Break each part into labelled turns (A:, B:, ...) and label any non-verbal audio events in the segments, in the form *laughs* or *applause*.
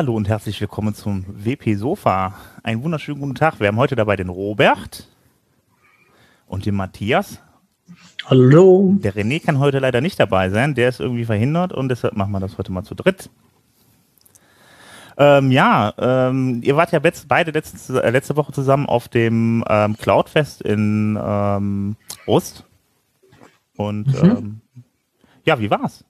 A: Hallo und herzlich willkommen zum WP Sofa. Einen wunderschönen guten Tag. Wir haben heute dabei den Robert und den Matthias.
B: Hallo.
A: Der René kann heute leider nicht dabei sein. Der ist irgendwie verhindert und deshalb machen wir das heute mal zu dritt. Ähm, ja, ähm, ihr wart ja beide letzte, äh, letzte Woche zusammen auf dem ähm, Cloudfest in ähm, Ost. Und mhm. Ähm, ja, wie war's?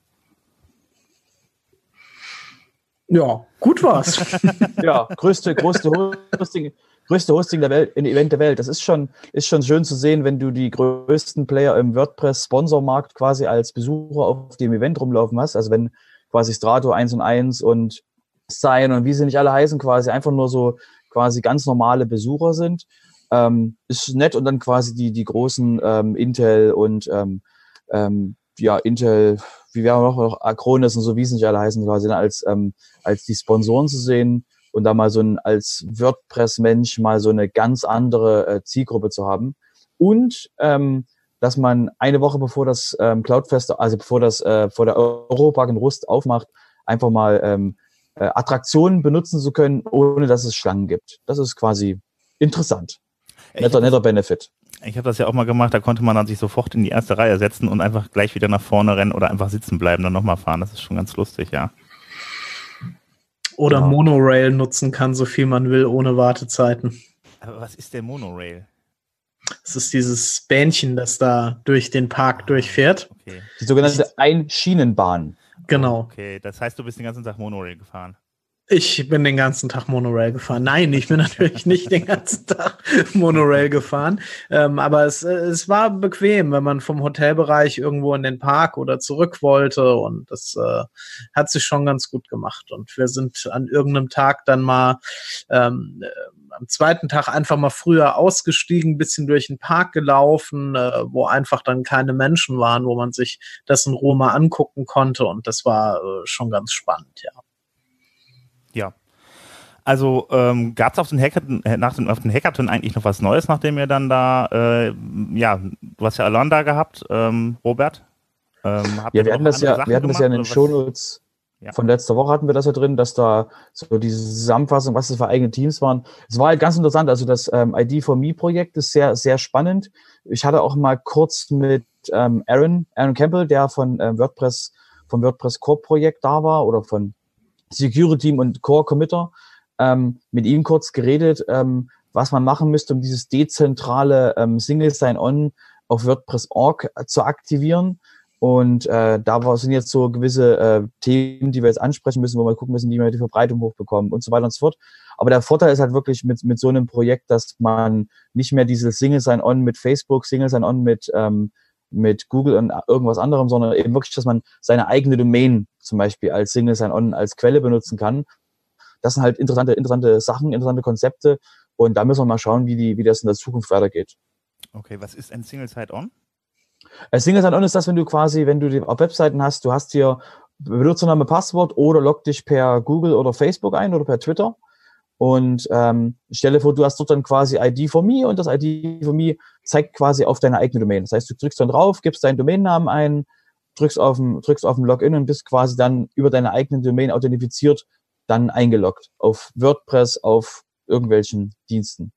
B: Ja, gut war's. *laughs*
C: ja, größte, größte Hosting, größte Hosting der Welt, Event der Welt. Das ist schon, ist schon schön zu sehen, wenn du die größten Player im WordPress-Sponsormarkt quasi als Besucher auf dem Event rumlaufen hast. Also wenn quasi Strato 1 und 1 und Sign und wie sie nicht alle heißen, quasi einfach nur so quasi ganz normale Besucher sind. Ähm, ist nett und dann quasi die, die großen ähm, Intel und ähm, ähm, ja, Intel, wie wir noch, noch Acronis und so, wie sie nicht alle heißen, quasi als, ähm, als die Sponsoren zu sehen und da mal so ein, als WordPress-Mensch mal so eine ganz andere äh, Zielgruppe zu haben. Und ähm, dass man eine Woche bevor das ähm, Cloudfest, also bevor das äh, vor der Europark in Rust aufmacht, einfach mal ähm, äh, Attraktionen benutzen zu können, ohne dass es Schlangen gibt. Das ist quasi interessant. Netter, netter Benefit.
A: Ich habe das ja auch mal gemacht, da konnte man dann sich sofort in die erste Reihe setzen und einfach gleich wieder nach vorne rennen oder einfach sitzen bleiben, dann nochmal fahren. Das ist schon ganz lustig, ja.
B: Oder ja. Monorail nutzen kann, so viel man will, ohne Wartezeiten.
A: Aber was ist der Monorail?
B: Es ist dieses Bähnchen, das da durch den Park ah, durchfährt.
C: Okay. Die sogenannte Einschienenbahn.
B: Genau.
A: Okay, das heißt, du bist den ganzen Tag Monorail gefahren.
B: Ich bin den ganzen Tag Monorail gefahren. Nein, ich bin *laughs* natürlich nicht den ganzen Tag Monorail gefahren. Ähm, aber es, es war bequem, wenn man vom Hotelbereich irgendwo in den Park oder zurück wollte. Und das äh, hat sich schon ganz gut gemacht. Und wir sind an irgendeinem Tag dann mal ähm, äh, am zweiten Tag einfach mal früher ausgestiegen, bisschen durch den Park gelaufen, äh, wo einfach dann keine Menschen waren, wo man sich das in Ruhe mal angucken konnte. Und das war äh, schon ganz spannend, ja.
A: Ja. Also ähm, gab es auf den Hackathon, nach dem, auf den Hackathon eigentlich noch was Neues, nachdem ihr dann da, äh, ja, du hast ja Alon da gehabt, ähm, Robert?
C: Ähm, ja, wir hatten das ja, wir hatten das ja in den Shownotes ja. von letzter Woche hatten wir das ja drin, dass da so diese Zusammenfassung, was das für eigene Teams waren. Es war halt ganz interessant. Also das ähm, ID for Me Projekt ist sehr, sehr spannend. Ich hatte auch mal kurz mit ähm, Aaron, Aaron Campbell, der von ähm, WordPress, vom WordPress Core Projekt da war oder von Security und Core Committer ähm, mit ihm kurz geredet, ähm, was man machen müsste, um dieses dezentrale ähm, Single Sign-On auf WordPress.org zu aktivieren. Und äh, da sind jetzt so gewisse äh, Themen, die wir jetzt ansprechen müssen, wo wir gucken müssen, wie wir die Verbreitung hochbekommen und so weiter und so fort. Aber der Vorteil ist halt wirklich mit, mit so einem Projekt, dass man nicht mehr dieses Single Sign-On mit Facebook, Single Sign-On mit ähm, mit Google und irgendwas anderem, sondern eben wirklich, dass man seine eigene Domain zum Beispiel als Single Sign-On als Quelle benutzen kann. Das sind halt interessante, interessante Sachen, interessante Konzepte und da müssen wir mal schauen, wie, die, wie das in der Zukunft weitergeht.
A: Okay, was ist ein Single Sign-On?
C: Ein Single Sign-On ist das, wenn du quasi, wenn du die auf Webseiten hast, du hast hier Benutzername, Passwort oder log dich per Google oder Facebook ein oder per Twitter und ähm, stelle vor, du hast dort dann quasi ID for me und das ID for me zeigt quasi auf deine eigene Domain. Das heißt, du drückst dann drauf, gibst deinen Domainnamen ein, drückst auf den, drückst auf den Login und bist quasi dann über deine eigene Domain authentifiziert, dann eingeloggt auf WordPress, auf irgendwelchen Diensten.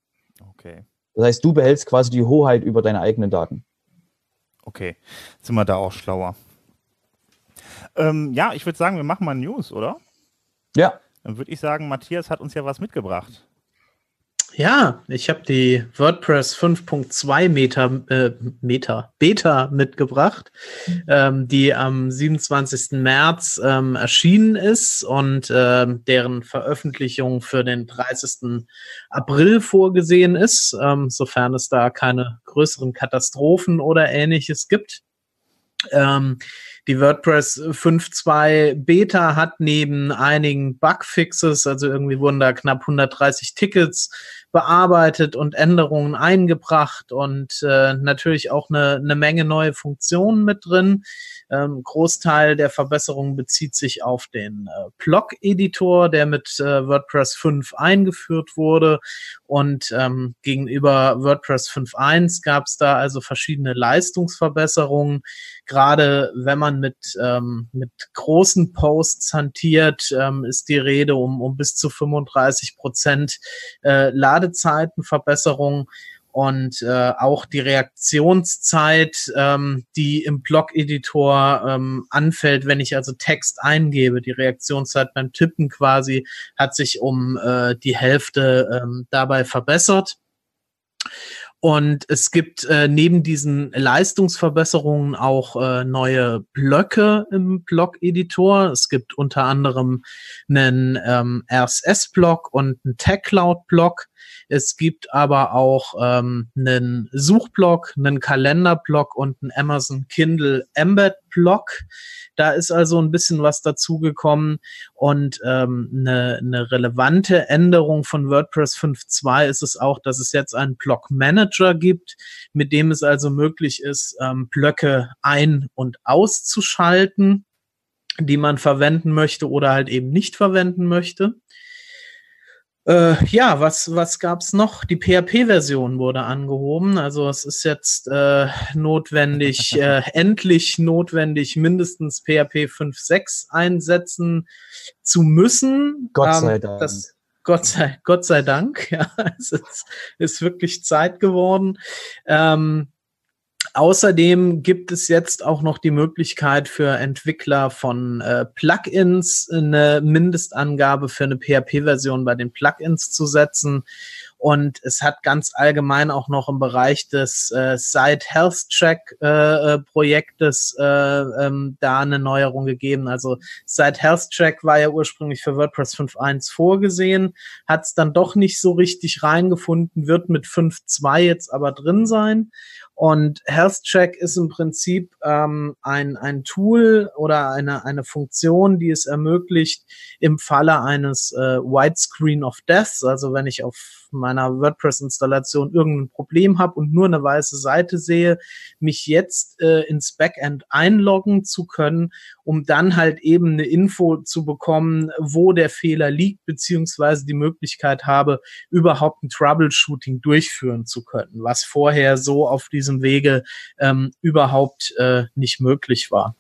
A: Okay.
C: Das heißt, du behältst quasi die Hoheit über deine eigenen Daten.
A: Okay, sind wir da auch schlauer. Ähm, ja, ich würde sagen, wir machen mal News, oder?
C: Ja.
A: Dann würde ich sagen, Matthias hat uns ja was mitgebracht.
B: Ja, ich habe die WordPress 5.2 Meta, äh, Meta, Beta mitgebracht, ähm, die am 27. März ähm, erschienen ist und äh, deren Veröffentlichung für den 30. April vorgesehen ist, ähm, sofern es da keine größeren Katastrophen oder ähnliches gibt. Ähm, die WordPress 5.2 Beta hat neben einigen Bugfixes, also irgendwie wurden da knapp 130 Tickets bearbeitet und Änderungen eingebracht und äh, natürlich auch eine, eine Menge neue Funktionen mit drin. Ähm, Großteil der Verbesserungen bezieht sich auf den äh, Blog-Editor, der mit äh, WordPress 5 eingeführt wurde. Und ähm, gegenüber WordPress 5.1 gab es da also verschiedene Leistungsverbesserungen. Gerade wenn man mit, ähm, mit großen Posts hantiert, ähm, ist die Rede um, um bis zu 35 Prozent äh, Ladezeitenverbesserung und äh, auch die Reaktionszeit, ähm, die im Blog-Editor ähm, anfällt, wenn ich also Text eingebe. Die Reaktionszeit beim Tippen quasi hat sich um äh, die Hälfte ähm, dabei verbessert. Und es gibt äh, neben diesen Leistungsverbesserungen auch äh, neue Blöcke im Blog-Editor. Es gibt unter anderem einen ähm, RSS-Block und einen Tag-Cloud-Block. Es gibt aber auch ähm, einen Suchblock, einen Kalenderblock und einen Amazon Kindle Embed Block. Da ist also ein bisschen was dazugekommen und ähm, eine, eine relevante Änderung von WordPress 5.2 ist es auch, dass es jetzt einen Block Manager gibt, mit dem es also möglich ist, ähm, Blöcke ein- und auszuschalten die man verwenden möchte oder halt eben nicht verwenden möchte. Äh, ja, was, was gab's noch? Die PHP-Version wurde angehoben. Also es ist jetzt äh, notwendig, *laughs* äh, endlich notwendig, mindestens PHP 5.6 einsetzen zu müssen.
C: Gott sei ähm, Dank.
B: Das, Gott sei, Gott sei Dank, *laughs* ja, es ist, ist wirklich Zeit geworden. Ähm, Außerdem gibt es jetzt auch noch die Möglichkeit für Entwickler von äh, Plugins eine Mindestangabe für eine PHP-Version bei den Plugins zu setzen. Und es hat ganz allgemein auch noch im Bereich des äh, Site Health Check äh, äh, Projektes äh, ähm, da eine Neuerung gegeben. Also Site Health Check war ja ursprünglich für WordPress 5.1 vorgesehen, hat es dann doch nicht so richtig reingefunden, wird mit 5.2 jetzt aber drin sein. Und Health Check ist im Prinzip ähm, ein, ein Tool oder eine, eine Funktion, die es ermöglicht, im Falle eines äh, Widescreen of Death, also wenn ich auf meiner WordPress-Installation irgendein Problem habe und nur eine weiße Seite sehe, mich jetzt äh, ins Backend einloggen zu können, um dann halt eben eine Info zu bekommen, wo der Fehler liegt, beziehungsweise die Möglichkeit habe, überhaupt ein Troubleshooting durchführen zu können, was vorher so auf diesem Wege ähm, überhaupt äh, nicht möglich war.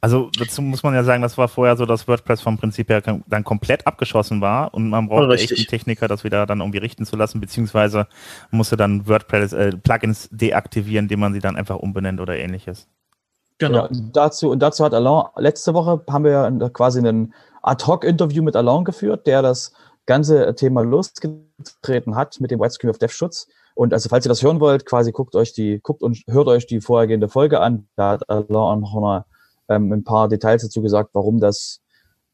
A: Also dazu muss man ja sagen, das war vorher so, dass WordPress vom Prinzip her dann komplett abgeschossen war und man brauchte echt einen Techniker, das wieder dann irgendwie richten zu lassen, beziehungsweise musste dann WordPress äh, Plugins deaktivieren, indem man sie dann einfach umbenennt oder ähnliches.
C: Genau. Ja, dazu, und dazu hat Alain, letzte Woche haben wir ja quasi ein Ad-Hoc-Interview mit Alain geführt, der das ganze Thema losgetreten hat mit dem Widescreen of Dev Schutz. Und also, falls ihr das hören wollt, quasi guckt euch die, guckt und hört euch die vorhergehende Folge an. Da hat Alain auch noch mal ähm, ein paar Details dazu gesagt, warum das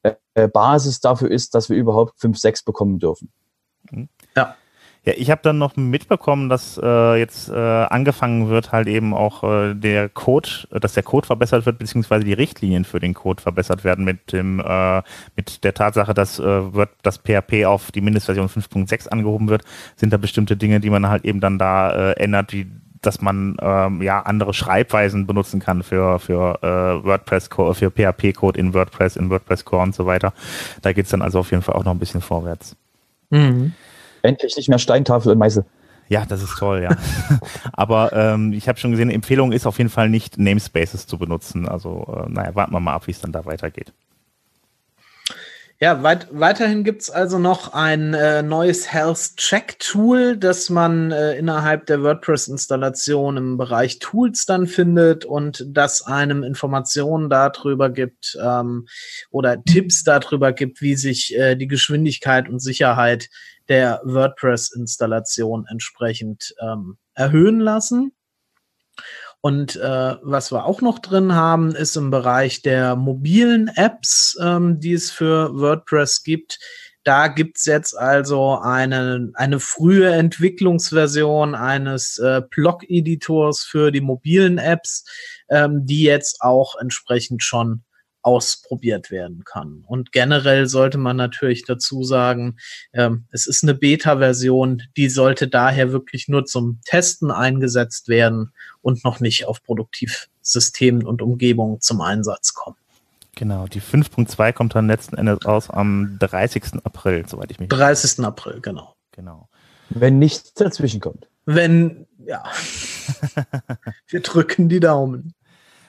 C: äh, Basis dafür ist, dass wir überhaupt 5, 6 bekommen dürfen.
A: Mhm. Ja. Ja, ich habe dann noch mitbekommen, dass äh, jetzt äh, angefangen wird, halt eben auch äh, der Code, dass der Code verbessert wird, beziehungsweise die Richtlinien für den Code verbessert werden mit dem äh, mit der Tatsache, dass äh, wird das PHP auf die Mindestversion 5.6 angehoben wird, sind da bestimmte Dinge, die man halt eben dann da äh, ändert, wie dass man ähm, ja andere Schreibweisen benutzen kann für, für äh, WordPress, für PHP-Code in WordPress, in WordPress Core und so weiter. Da geht es dann also auf jeden Fall auch noch ein bisschen vorwärts.
C: Mhm. Endlich nicht mehr Steintafel und Meißel.
A: Ja, das ist toll, ja. *laughs* Aber ähm, ich habe schon gesehen, Empfehlung ist auf jeden Fall nicht Namespaces zu benutzen. Also, äh, naja, warten wir mal ab, wie es dann da weitergeht.
B: Ja, weit, weiterhin gibt's also noch ein äh, neues Health Check Tool, das man äh, innerhalb der WordPress-Installation im Bereich Tools dann findet und das einem Informationen darüber gibt ähm, oder Tipps darüber gibt, wie sich äh, die Geschwindigkeit und Sicherheit der WordPress-Installation entsprechend ähm, erhöhen lassen. Und äh, was wir auch noch drin haben, ist im Bereich der mobilen Apps, ähm, die es für WordPress gibt. Da gibt's jetzt also eine, eine frühe Entwicklungsversion eines äh, Blog-Editors für die mobilen Apps, ähm, die jetzt auch entsprechend schon ausprobiert werden kann. Und generell sollte man natürlich dazu sagen, ähm, es ist eine Beta-Version, die sollte daher wirklich nur zum Testen eingesetzt werden und noch nicht auf Produktivsystemen und Umgebungen zum Einsatz kommen.
A: Genau, die 5.2 kommt dann letzten Endes raus am 30. April, soweit ich mich
B: 30. April, genau.
A: Genau.
C: Wenn nichts dazwischen kommt.
B: Wenn, ja. *laughs* Wir drücken die Daumen.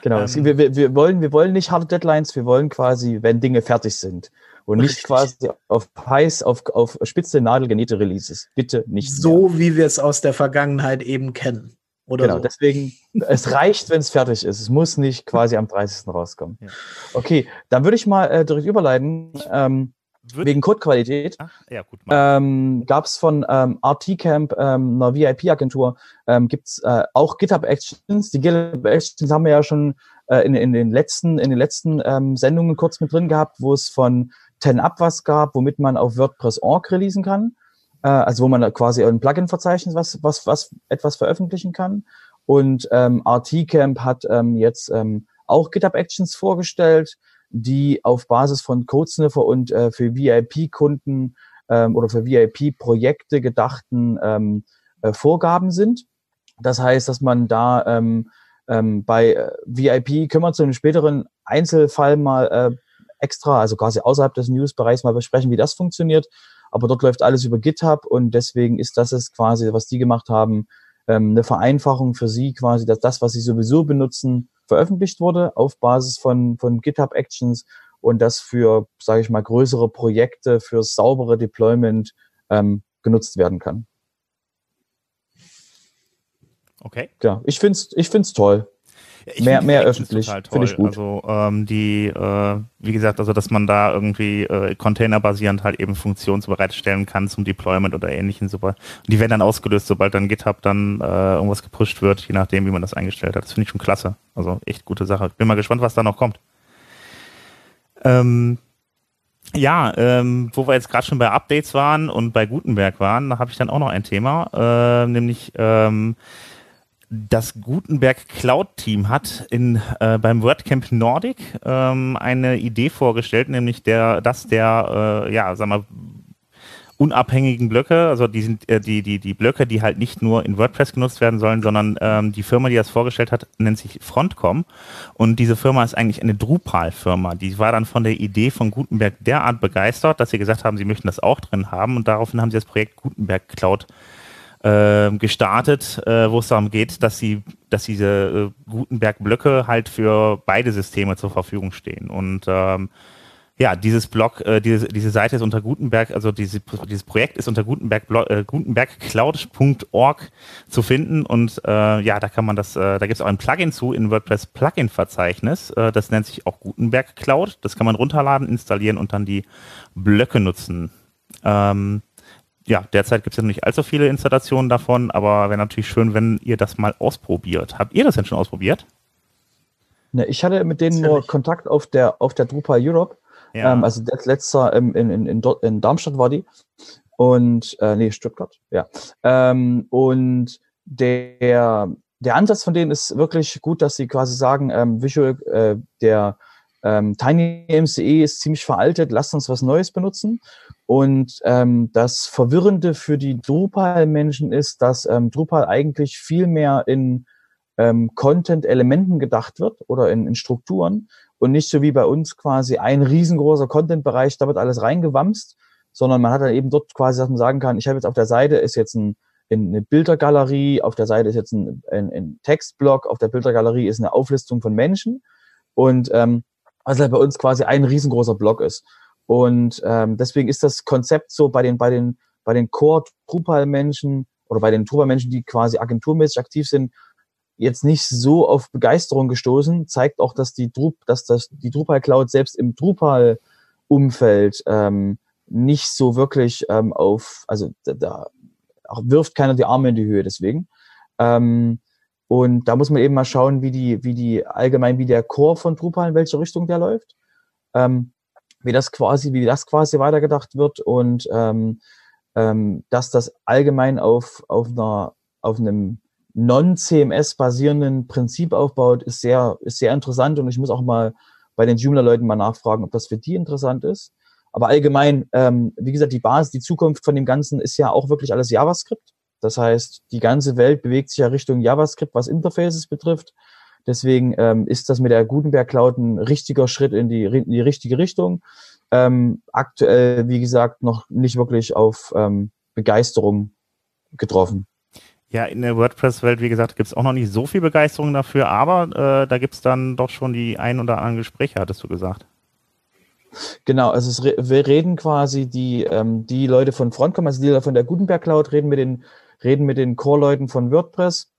C: Genau, ähm, wir, wir, wir, wollen, wir wollen nicht harte Deadlines, wir wollen quasi, wenn Dinge fertig sind. Und nicht richtig. quasi auf heiß, auf, auf spitze Nadel genähte Releases. Bitte nicht.
B: So mehr. wie wir es aus der Vergangenheit eben kennen. Oder
C: genau,
B: so.
C: deswegen, es reicht, wenn es fertig ist. Es muss nicht quasi am 30. rauskommen. Ja. Okay, dann würde ich mal äh, direkt überleiten. Ähm, wegen Codequalität ja, ähm, gab es von ähm, RT Camp, ähm, einer VIP-Agentur, ähm, gibt es äh, auch GitHub Actions. Die GitHub Actions haben wir ja schon äh, in, in den letzten, in den letzten ähm, Sendungen kurz mit drin gehabt, wo es von 10 Up was gab, womit man auf WordPress.org releasen kann. Äh, also wo man quasi ein Plugin-Verzeichnis was, was, was etwas veröffentlichen kann. Und ähm, RT-Camp hat ähm, jetzt ähm, auch GitHub Actions vorgestellt, die auf Basis von CodeSniffer und äh, für VIP-Kunden ähm, oder für VIP-Projekte gedachten ähm, äh, Vorgaben sind. Das heißt, dass man da ähm, ähm, bei VIP können wir zu einem späteren Einzelfall mal äh, extra, also quasi außerhalb des News-Bereichs mal besprechen, wie das funktioniert. Aber dort läuft alles über GitHub und deswegen ist das es quasi, was die gemacht haben, ähm, eine Vereinfachung für sie quasi, dass das, was sie sowieso benutzen, veröffentlicht wurde auf Basis von, von GitHub Actions und das für, sage ich mal, größere Projekte, für saubere Deployment ähm, genutzt werden kann.
A: Okay.
C: Ja, ich finde es ich find's toll.
A: Ich mehr mehr öffentlich, finde ich gut. Also ähm, die, äh, wie gesagt, also dass man da irgendwie äh, containerbasierend halt eben Funktionen bereitstellen kann zum Deployment oder ähnlichen. Super. Und die werden dann ausgelöst, sobald dann GitHub dann äh, irgendwas gepusht wird, je nachdem, wie man das eingestellt hat. Das finde ich schon klasse. Also echt gute Sache. Bin mal gespannt, was da noch kommt. Ähm, ja, ähm, wo wir jetzt gerade schon bei Updates waren und bei Gutenberg waren, da habe ich dann auch noch ein Thema, äh, nämlich ähm, das Gutenberg Cloud Team hat in, äh, beim WordCamp Nordic ähm, eine Idee vorgestellt, nämlich der, dass der, äh, ja, sag mal, unabhängigen Blöcke, also die sind äh, die, die, die Blöcke, die halt nicht nur in WordPress genutzt werden sollen, sondern ähm, die Firma, die das vorgestellt hat, nennt sich Frontcom. Und diese Firma ist eigentlich eine Drupal-Firma. Die war dann von der Idee von Gutenberg derart begeistert, dass sie gesagt haben, sie möchten das auch drin haben und daraufhin haben sie das Projekt Gutenberg Cloud äh, gestartet, äh, wo es darum geht, dass sie, dass diese äh, Gutenberg-Blöcke halt für beide Systeme zur Verfügung stehen. Und ähm, ja, dieses Blog, äh, diese, diese Seite ist unter Gutenberg, also diese, dieses Projekt ist unter Gutenberg, äh, gutenbergcloud.org zu finden und äh, ja, da kann man das, äh, da gibt es auch ein Plugin zu in WordPress Plugin-Verzeichnis, äh, das nennt sich auch Gutenberg Cloud, das kann man runterladen, installieren und dann die Blöcke nutzen. Ähm, ja, derzeit gibt es ja noch nicht allzu viele Installationen davon, aber wäre natürlich schön, wenn ihr das mal ausprobiert. Habt ihr das denn schon ausprobiert?
C: Ne, ich hatte mit denen nur Kontakt auf der, auf der Drupal Europe. Ja. Ähm, also das letzte ähm, in, in, in, in, Darmstadt war die. Und, äh, nee, Stuttgart, ja. Ähm, und der, der Ansatz von denen ist wirklich gut, dass sie quasi sagen, ähm, Visual, äh, der ähm, Tiny MCE ist ziemlich veraltet, lasst uns was Neues benutzen. Und ähm, das Verwirrende für die Drupal-Menschen ist, dass ähm, Drupal eigentlich viel mehr in ähm, Content-Elementen gedacht wird oder in, in Strukturen und nicht so wie bei uns quasi ein riesengroßer Content-Bereich, da wird alles reingewamst, sondern man hat dann eben dort quasi, dass man sagen kann, ich habe jetzt auf der Seite ist jetzt ein, eine Bildergalerie, auf der Seite ist jetzt ein, ein, ein Textblock, auf der Bildergalerie ist eine Auflistung von Menschen und ähm, halt bei uns quasi ein riesengroßer Block ist. Und ähm, deswegen ist das Konzept so bei den, bei den, bei den Core-Drupal-Menschen oder bei den Drupal-Menschen, die quasi agenturmäßig aktiv sind, jetzt nicht so auf Begeisterung gestoßen, zeigt auch, dass die, Drup, dass das, die Drupal Cloud selbst im Drupal-Umfeld ähm, nicht so wirklich ähm, auf, also da, da wirft keiner die Arme in die Höhe deswegen. Ähm, und da muss man eben mal schauen, wie die, wie die allgemein, wie der Core von Drupal, in welche Richtung der läuft. Ähm, wie das quasi, wie das quasi weitergedacht wird und ähm, ähm, dass das allgemein auf, auf einer, auf einem non-CMS basierenden Prinzip aufbaut, ist sehr, ist sehr interessant und ich muss auch mal bei den Joomla-Leuten mal nachfragen, ob das für die interessant ist. Aber allgemein, ähm, wie gesagt, die Basis, die Zukunft von dem Ganzen ist ja auch wirklich alles JavaScript. Das heißt, die ganze Welt bewegt sich ja Richtung JavaScript, was Interfaces betrifft. Deswegen ähm, ist das mit der Gutenberg Cloud ein richtiger Schritt in die, in die richtige Richtung. Ähm, aktuell, wie gesagt, noch nicht wirklich auf ähm, Begeisterung getroffen.
A: Ja, in der WordPress-Welt, wie gesagt, gibt es auch noch nicht so viel Begeisterung dafür, aber äh, da gibt es dann doch schon die ein oder anderen Gespräche, hattest du gesagt.
C: Genau, also es, wir reden quasi die, ähm, die Leute von Frontcom, also die Leute von der Gutenberg Cloud, reden mit den, reden mit den Core-Leuten von WordPress.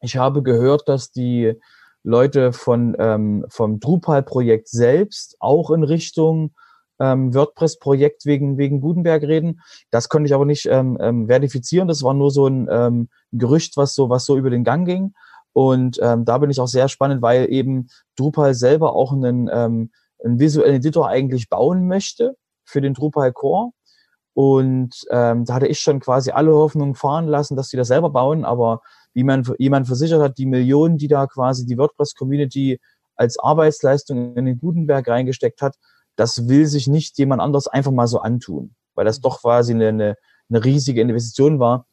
C: Ich habe gehört, dass die Leute von, ähm, vom Drupal-Projekt selbst auch in Richtung ähm, WordPress-Projekt wegen, wegen Gutenberg reden. Das konnte ich aber nicht ähm, ähm, verifizieren. Das war nur so ein ähm, Gerücht, was so, was so über den Gang ging. Und ähm, da bin ich auch sehr spannend, weil eben Drupal selber auch einen, ähm, einen visuellen Editor eigentlich bauen möchte für den Drupal Core. Und ähm, da hatte ich schon quasi alle Hoffnungen fahren lassen, dass sie das selber bauen. Aber wie man jemand versichert hat, die Millionen, die da quasi die WordPress-Community als Arbeitsleistung in den Gutenberg reingesteckt hat, das will sich nicht jemand anders einfach mal so antun, weil das doch quasi eine, eine, eine riesige Investition war,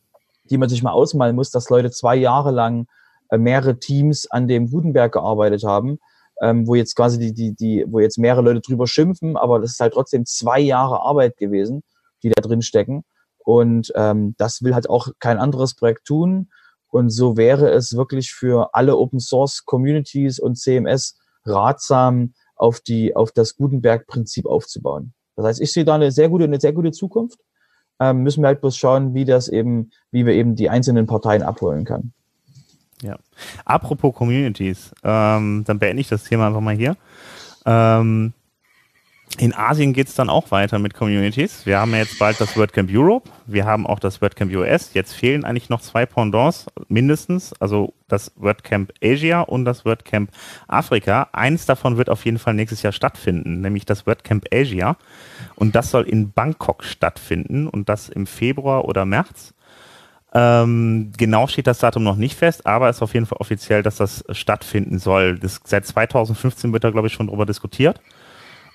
C: die man sich mal ausmalen muss, dass Leute zwei Jahre lang äh, mehrere Teams an dem Gutenberg gearbeitet haben, ähm, wo jetzt quasi die, die, die, wo jetzt mehrere Leute drüber schimpfen, aber das ist halt trotzdem zwei Jahre Arbeit gewesen, die da drin stecken. Und ähm, das will halt auch kein anderes Projekt tun. Und so wäre es wirklich für alle Open Source Communities und CMS ratsam, auf die, auf das Gutenberg-Prinzip aufzubauen. Das heißt, ich sehe da eine sehr gute, eine sehr gute Zukunft. Ähm, müssen wir halt bloß schauen, wie das eben, wie wir eben die einzelnen Parteien abholen können.
A: Ja. Apropos Communities, ähm, dann beende ich das Thema einfach mal hier. Ähm, in Asien geht es dann auch weiter mit Communities. Wir haben ja jetzt bald das WordCamp Europe, wir haben auch das WordCamp US. Jetzt fehlen eigentlich noch zwei Pendants mindestens, also das WordCamp Asia und das WordCamp Afrika. Eins davon wird auf jeden Fall nächstes Jahr stattfinden, nämlich das WordCamp Asia. Und das soll in Bangkok stattfinden und das im Februar oder März. Ähm, genau steht das Datum noch nicht fest, aber es ist auf jeden Fall offiziell, dass das stattfinden soll. Das, seit 2015 wird da, glaube ich, schon drüber diskutiert.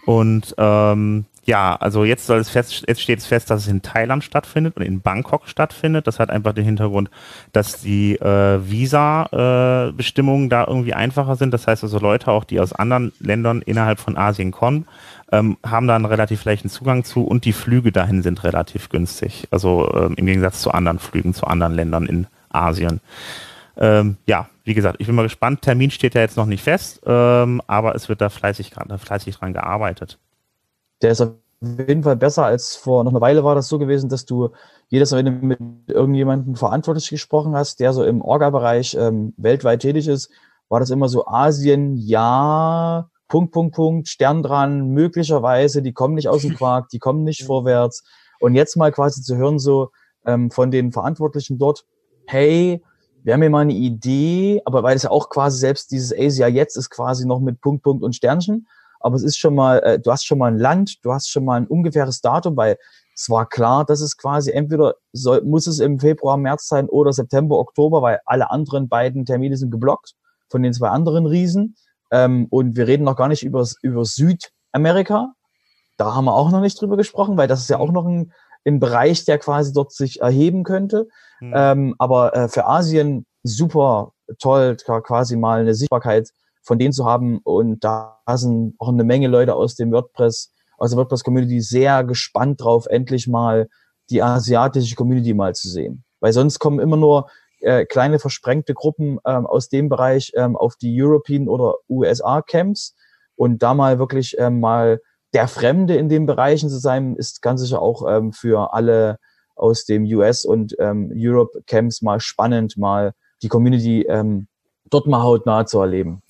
A: Und ähm, ja, also jetzt soll es fest, jetzt steht es fest, dass es in Thailand stattfindet und in Bangkok stattfindet. Das hat einfach den Hintergrund, dass die äh, Visa-Bestimmungen äh, da irgendwie einfacher sind. Das heißt also Leute auch, die aus anderen Ländern innerhalb von Asien kommen, ähm, haben da einen relativ leichten Zugang zu und die Flüge dahin sind relativ günstig. Also ähm, im Gegensatz zu anderen Flügen zu anderen Ländern in Asien. Ähm, ja, wie gesagt, ich bin mal gespannt. Termin steht ja jetzt noch nicht fest, ähm, aber es wird da fleißig, fleißig dran gearbeitet.
C: Der ist auf jeden Fall besser als vor noch einer Weile war das so gewesen, dass du jedes Mal, wenn du mit irgendjemandem verantwortlich gesprochen hast, der so im Orga-Bereich ähm, weltweit tätig ist, war das immer so Asien, ja, Punkt, Punkt, Punkt, Stern dran, möglicherweise, die kommen nicht aus dem Quark, die kommen nicht *laughs* vorwärts. Und jetzt mal quasi zu hören, so ähm, von den Verantwortlichen dort, hey, wir haben ja mal eine Idee, aber weil es ja auch quasi selbst dieses Asia jetzt ist quasi noch mit Punkt, Punkt und Sternchen. Aber es ist schon mal, äh, du hast schon mal ein Land, du hast schon mal ein ungefähres Datum, weil es war klar, dass es quasi entweder soll, muss es im Februar, März sein oder September, Oktober, weil alle anderen beiden Termine sind geblockt von den zwei anderen Riesen. Ähm, und wir reden noch gar nicht über, über Südamerika. Da haben wir auch noch nicht drüber gesprochen, weil das ist ja auch noch ein, ein Bereich, der quasi dort sich erheben könnte. Mhm. Ähm, aber äh, für Asien super toll, quasi mal eine Sichtbarkeit von denen zu haben. Und da sind auch eine Menge Leute aus dem WordPress, aus der WordPress-Community sehr gespannt drauf, endlich mal die asiatische Community mal zu sehen. Weil sonst kommen immer nur äh, kleine versprengte Gruppen ähm, aus dem Bereich ähm, auf die European oder USA Camps und da mal wirklich ähm, mal der Fremde in den Bereichen zu sein, ist ganz sicher auch ähm, für alle aus dem US und ähm, Europe Camps mal spannend, mal die Community ähm, dort mal hautnah zu erleben.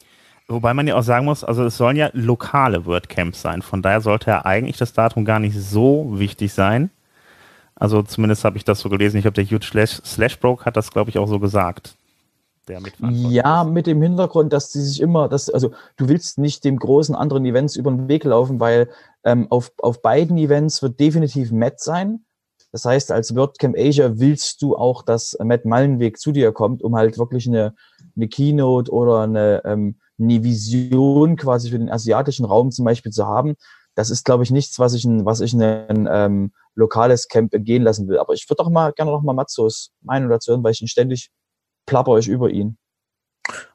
A: Wobei man ja auch sagen muss, also es sollen ja lokale WordCamps sein. Von daher sollte ja eigentlich das Datum gar nicht so wichtig sein. Also zumindest habe ich das so gelesen. Ich habe der Huge Slash, Slashbroke hat das, glaube ich, auch so gesagt.
C: Ja, mit dem Hintergrund, dass sie sich immer, dass, also du willst nicht dem großen anderen Events über den Weg laufen, weil ähm, auf, auf beiden Events wird definitiv Matt sein. Das heißt, als WordCamp Asia willst du auch, dass Matt Mallenweg zu dir kommt, um halt wirklich eine, eine Keynote oder eine, ähm, eine Vision quasi für den asiatischen Raum zum Beispiel zu haben das ist, glaube ich, nichts, was ich, ein, was ich ein ähm, lokales Camp gehen lassen will. Aber ich würde auch mal gerne noch mal Matzos Meinung dazu hören, weil ich ihn ständig plapper euch über ihn.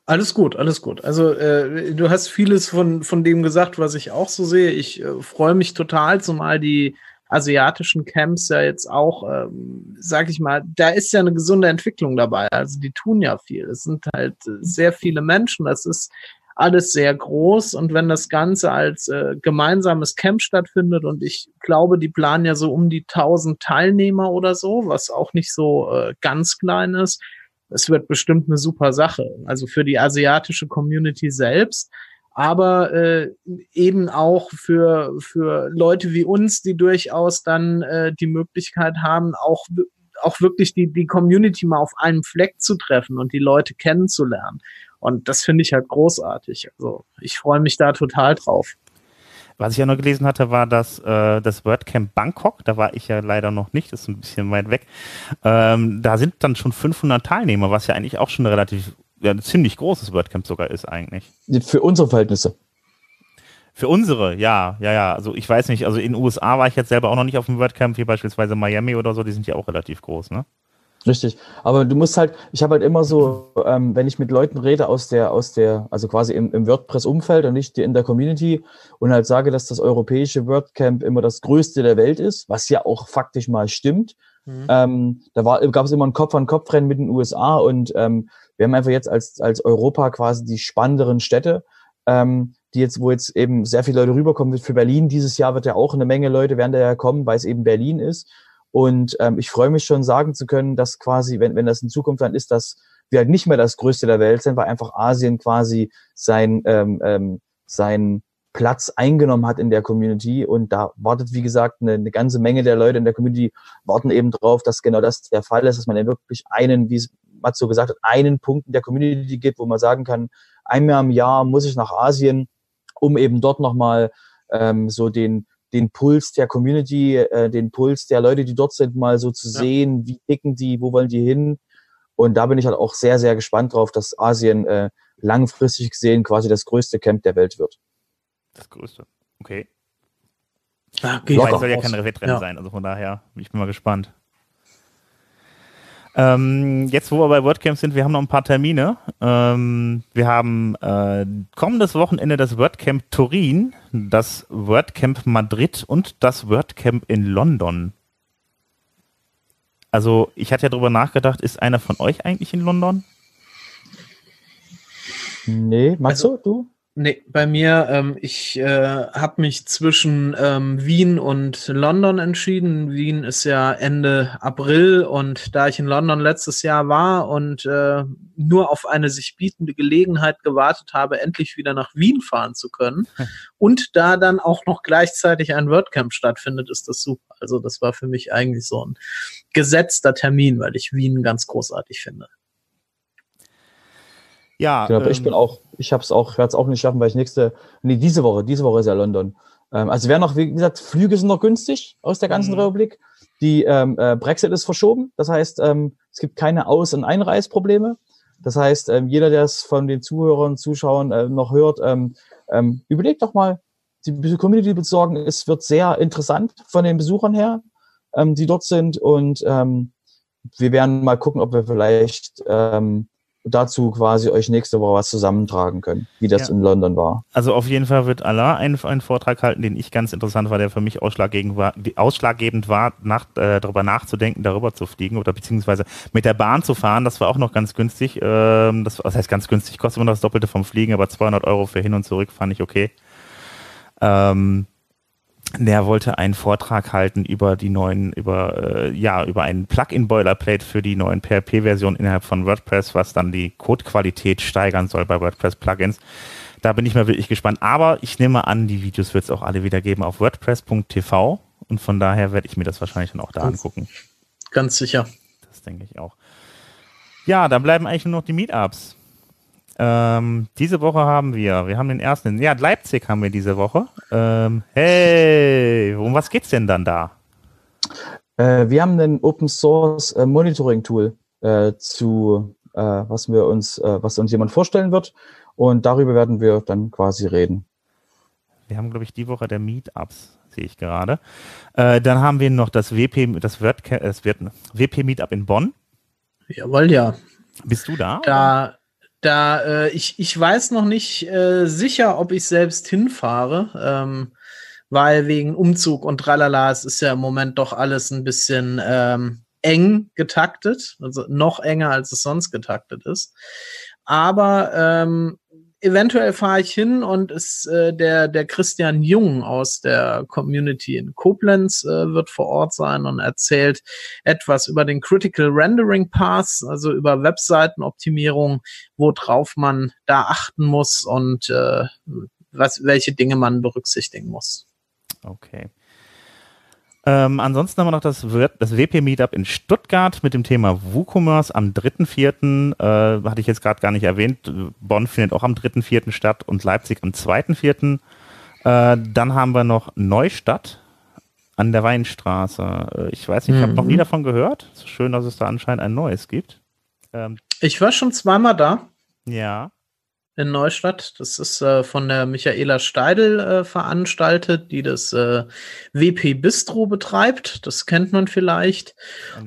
B: Alles gut, alles gut. Also äh, du hast vieles von, von dem gesagt, was ich auch so sehe. Ich äh, freue mich total, zumal die asiatischen Camps ja jetzt auch, ähm, sag ich mal, da ist ja eine gesunde Entwicklung dabei. Also die tun ja viel. Es sind halt sehr viele Menschen. Das ist alles sehr groß und wenn das Ganze als äh, gemeinsames Camp stattfindet und ich glaube, die planen ja so um die 1000 Teilnehmer oder so, was auch nicht so äh, ganz klein ist, es wird bestimmt eine super Sache. Also für die asiatische Community selbst, aber äh, eben auch für, für Leute wie uns, die durchaus dann äh, die Möglichkeit haben, auch auch wirklich die, die Community mal auf einem Fleck zu treffen und die Leute kennenzulernen. Und das finde ich halt großartig. Also ich freue mich da total drauf.
A: Was ich ja noch gelesen hatte, war dass äh, das WordCamp Bangkok. Da war ich ja leider noch nicht, das ist ein bisschen weit weg. Ähm, da sind dann schon 500 Teilnehmer, was ja eigentlich auch schon ein relativ, ja, ein ziemlich großes WordCamp sogar ist eigentlich.
C: Für unsere Verhältnisse.
A: Für unsere, ja, ja, ja. Also ich weiß nicht, also in den USA war ich jetzt selber auch noch nicht auf dem WordCamp, wie beispielsweise Miami oder so, die sind ja auch relativ groß, ne?
C: Richtig. Aber du musst halt, ich habe halt immer so, ähm, wenn ich mit Leuten rede aus der, aus der, also quasi im, im WordPress-Umfeld und nicht in der Community und halt sage, dass das europäische WordCamp immer das größte der Welt ist, was ja auch faktisch mal stimmt. Mhm. Ähm, da gab es immer ein Kopf-an-Kopf-Rennen mit den USA und ähm, wir haben einfach jetzt als, als Europa quasi die spannenderen Städte, ähm, die jetzt, wo jetzt eben sehr viele Leute rüberkommen. Für Berlin dieses Jahr wird ja auch eine Menge Leute werden da ja kommen, weil es eben Berlin ist. Und ähm, ich freue mich schon, sagen zu können, dass quasi, wenn, wenn das in Zukunft dann ist, dass wir halt nicht mehr das Größte der Welt sind, weil einfach Asien quasi sein, ähm, ähm, sein Platz eingenommen hat in der Community. Und da wartet, wie gesagt, eine, eine ganze Menge der Leute in der Community warten eben drauf, dass genau das der Fall ist, dass man ja wirklich einen, wie es Matzo gesagt hat, einen Punkt in der Community gibt, wo man sagen kann, einmal im Jahr muss ich nach Asien, um eben dort nochmal ähm, so den, den Puls der Community, äh, den Puls der Leute, die dort sind, mal so zu ja. sehen, wie ticken die, wo wollen die hin. Und da bin ich halt auch sehr, sehr gespannt drauf, dass Asien äh, langfristig gesehen quasi das größte Camp der Welt wird.
A: Das größte. Okay. Ja, okay. Wobei, es soll ja kein Wettrennen ja. sein, also von daher, ich bin mal gespannt. Ähm, jetzt, wo wir bei WordCamp sind, wir haben noch ein paar Termine. Ähm, wir haben äh, kommendes Wochenende das WordCamp Turin, das WordCamp Madrid und das WordCamp in London. Also, ich hatte ja darüber nachgedacht, ist einer von euch eigentlich in London?
C: Nee, magst also, du?
B: Nee, bei mir, ähm, ich äh, habe mich zwischen ähm, Wien und London entschieden. Wien ist ja Ende April und da ich in London letztes Jahr war und äh, nur auf eine sich bietende Gelegenheit gewartet habe, endlich wieder nach Wien fahren zu können *laughs* und da dann auch noch gleichzeitig ein WordCamp stattfindet, ist das super. Also das war für mich eigentlich so ein gesetzter Termin, weil ich Wien ganz großartig finde.
C: Ja. Genau, ähm, ich bin auch, ich habe es auch, werde es auch nicht schaffen, weil ich nächste, nee, diese Woche, diese Woche ist ja London. Ähm, also wer noch, wie gesagt, Flüge sind noch günstig aus der ganzen mhm. Republik. Die ähm, äh, Brexit ist verschoben, das heißt, ähm, es gibt keine Aus- und Einreisprobleme. Das heißt, ähm, jeder, der es von den Zuhörern, Zuschauern äh, noch hört, ähm, ähm, überlegt doch mal, die Community besorgen. Es wird sehr interessant von den Besuchern her, ähm, die dort sind. Und ähm, wir werden mal gucken, ob wir vielleicht ähm, dazu quasi euch nächste Woche was zusammentragen können, wie das ja. in London war.
A: Also auf jeden Fall wird Allah einen, einen Vortrag halten, den ich ganz interessant war, der für mich ausschlaggebend war, ausschlaggebend war nach, äh, darüber nachzudenken, darüber zu fliegen oder beziehungsweise mit der Bahn zu fahren. Das war auch noch ganz günstig. Ähm, das, das heißt ganz günstig, kostet immer noch das Doppelte vom Fliegen, aber 200 Euro für hin und zurück fand ich okay. Ähm, der wollte einen Vortrag halten über die neuen, über, äh, ja, über einen Plugin-Boilerplate für die neuen PHP-Versionen innerhalb von WordPress, was dann die Codequalität steigern soll bei WordPress-Plugins. Da bin ich mal wirklich gespannt. Aber ich nehme an, die Videos wird es auch alle wieder geben auf WordPress.tv und von daher werde ich mir das wahrscheinlich dann auch da ganz, angucken.
B: Ganz sicher.
A: Das denke ich auch. Ja, dann bleiben eigentlich nur noch die Meetups. Ähm, diese Woche haben wir, wir haben den ersten, ja, Leipzig haben wir diese Woche. Ähm, hey, um was geht's denn dann da?
C: Äh, wir haben ein Open Source äh, Monitoring Tool äh, zu, äh, was wir uns, äh, was uns jemand vorstellen wird. Und darüber werden wir dann quasi reden.
A: Wir haben, glaube ich, die Woche der Meetups, sehe ich gerade. Äh, dann haben wir noch das WP, das wird, das wird WP Meetup in Bonn.
B: Jawohl, ja.
A: Bist du da?
B: Da, da, äh, ich, ich weiß noch nicht äh, sicher, ob ich selbst hinfahre, ähm, weil wegen Umzug und tralala, es ist ja im Moment doch alles ein bisschen ähm, eng getaktet, also noch enger, als es sonst getaktet ist. Aber ähm, eventuell fahre ich hin und ist äh, der der Christian Jung aus der Community in Koblenz äh, wird vor Ort sein und erzählt etwas über den Critical Rendering Path, also über Webseitenoptimierung, worauf man da achten muss und äh, was welche Dinge man berücksichtigen muss.
A: Okay. Ähm, ansonsten haben wir noch das, das WP-Meetup in Stuttgart mit dem Thema WooCommerce am 3.4. Äh, hatte ich jetzt gerade gar nicht erwähnt. Bonn findet auch am 3.4. statt und Leipzig am 2.4. Äh, dann haben wir noch Neustadt an der Weinstraße. Äh, ich weiß nicht, ich habe noch nie mhm. davon gehört. Es ist schön, dass es da anscheinend ein neues gibt.
B: Ähm, ich war schon zweimal da.
A: Ja
B: in Neustadt. Das ist äh, von der Michaela Steidel äh, veranstaltet, die das äh, WP Bistro betreibt. Das kennt man vielleicht.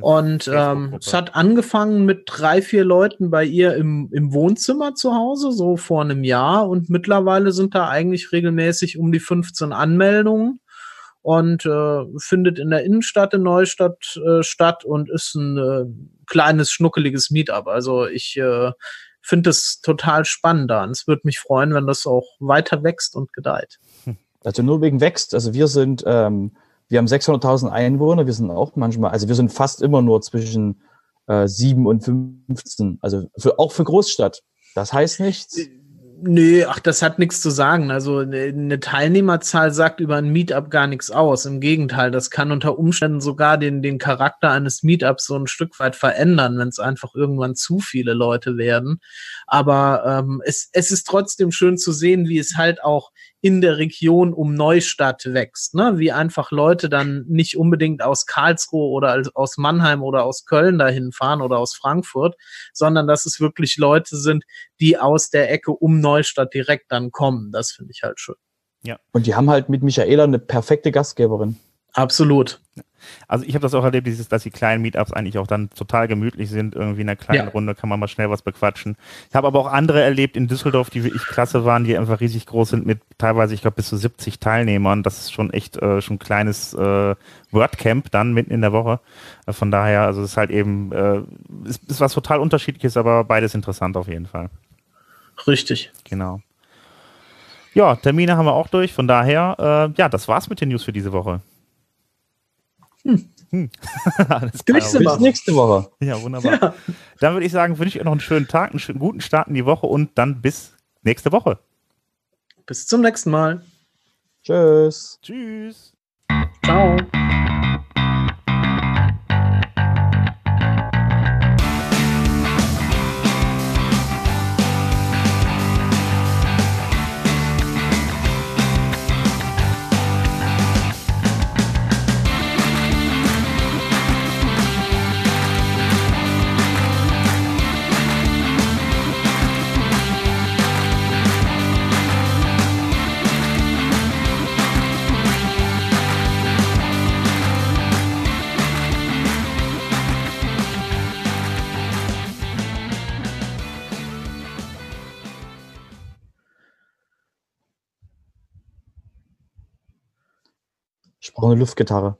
B: Und ähm, es hat angefangen mit drei, vier Leuten bei ihr im, im Wohnzimmer zu Hause, so vor einem Jahr. Und mittlerweile sind da eigentlich regelmäßig um die 15 Anmeldungen und äh, findet in der Innenstadt in Neustadt äh, statt und ist ein äh, kleines, schnuckeliges Meetup. Also ich äh, finde es total spannend da. Und es würde mich freuen, wenn das auch weiter wächst und gedeiht.
C: Also nur wegen wächst. Also wir sind, ähm, wir haben 600.000 Einwohner. Wir sind auch manchmal, also wir sind fast immer nur zwischen äh, 7 und 15. Also für, auch für Großstadt. Das heißt nichts.
B: Nö, ach, das hat nichts zu sagen. Also eine Teilnehmerzahl sagt über ein Meetup gar nichts aus. Im Gegenteil, das kann unter Umständen sogar den, den Charakter eines Meetups so ein Stück weit verändern, wenn es einfach irgendwann zu viele Leute werden. Aber ähm, es, es ist trotzdem schön zu sehen, wie es halt auch in der Region um Neustadt wächst, ne? Wie einfach Leute dann nicht unbedingt aus Karlsruhe oder aus Mannheim oder aus Köln dahin fahren oder aus Frankfurt, sondern dass es wirklich Leute sind, die aus der Ecke um Neustadt direkt dann kommen. Das finde ich halt schön.
C: Ja. Und die haben halt mit Michaela eine perfekte Gastgeberin.
B: Absolut.
A: Also ich habe das auch erlebt, dieses, dass die kleinen Meetups eigentlich auch dann total gemütlich sind. Irgendwie in einer kleinen ja. Runde kann man mal schnell was bequatschen. Ich habe aber auch andere erlebt in Düsseldorf, die wirklich klasse waren, die einfach riesig groß sind mit teilweise, ich glaube, bis zu 70 Teilnehmern. Das ist schon echt äh, schon ein kleines äh, WordCamp dann mitten in der Woche. Äh, von daher, also es ist halt eben, äh, ist, ist was total unterschiedliches, aber beides interessant auf jeden Fall.
B: Richtig.
A: Genau. Ja, Termine haben wir auch durch. Von daher, äh, ja, das war's mit den News für diese Woche.
C: Hm. Hm. *laughs* Alles klar. Bis nächste Woche.
A: Ja, wunderbar. Ja. Dann würde ich sagen, wünsche ich euch noch einen schönen Tag, einen schönen, guten Start in die Woche und dann bis nächste Woche.
B: Bis zum nächsten Mal.
C: Tschüss.
A: Tschüss.
B: Ciao.
C: Brauche eine Luftgitarre.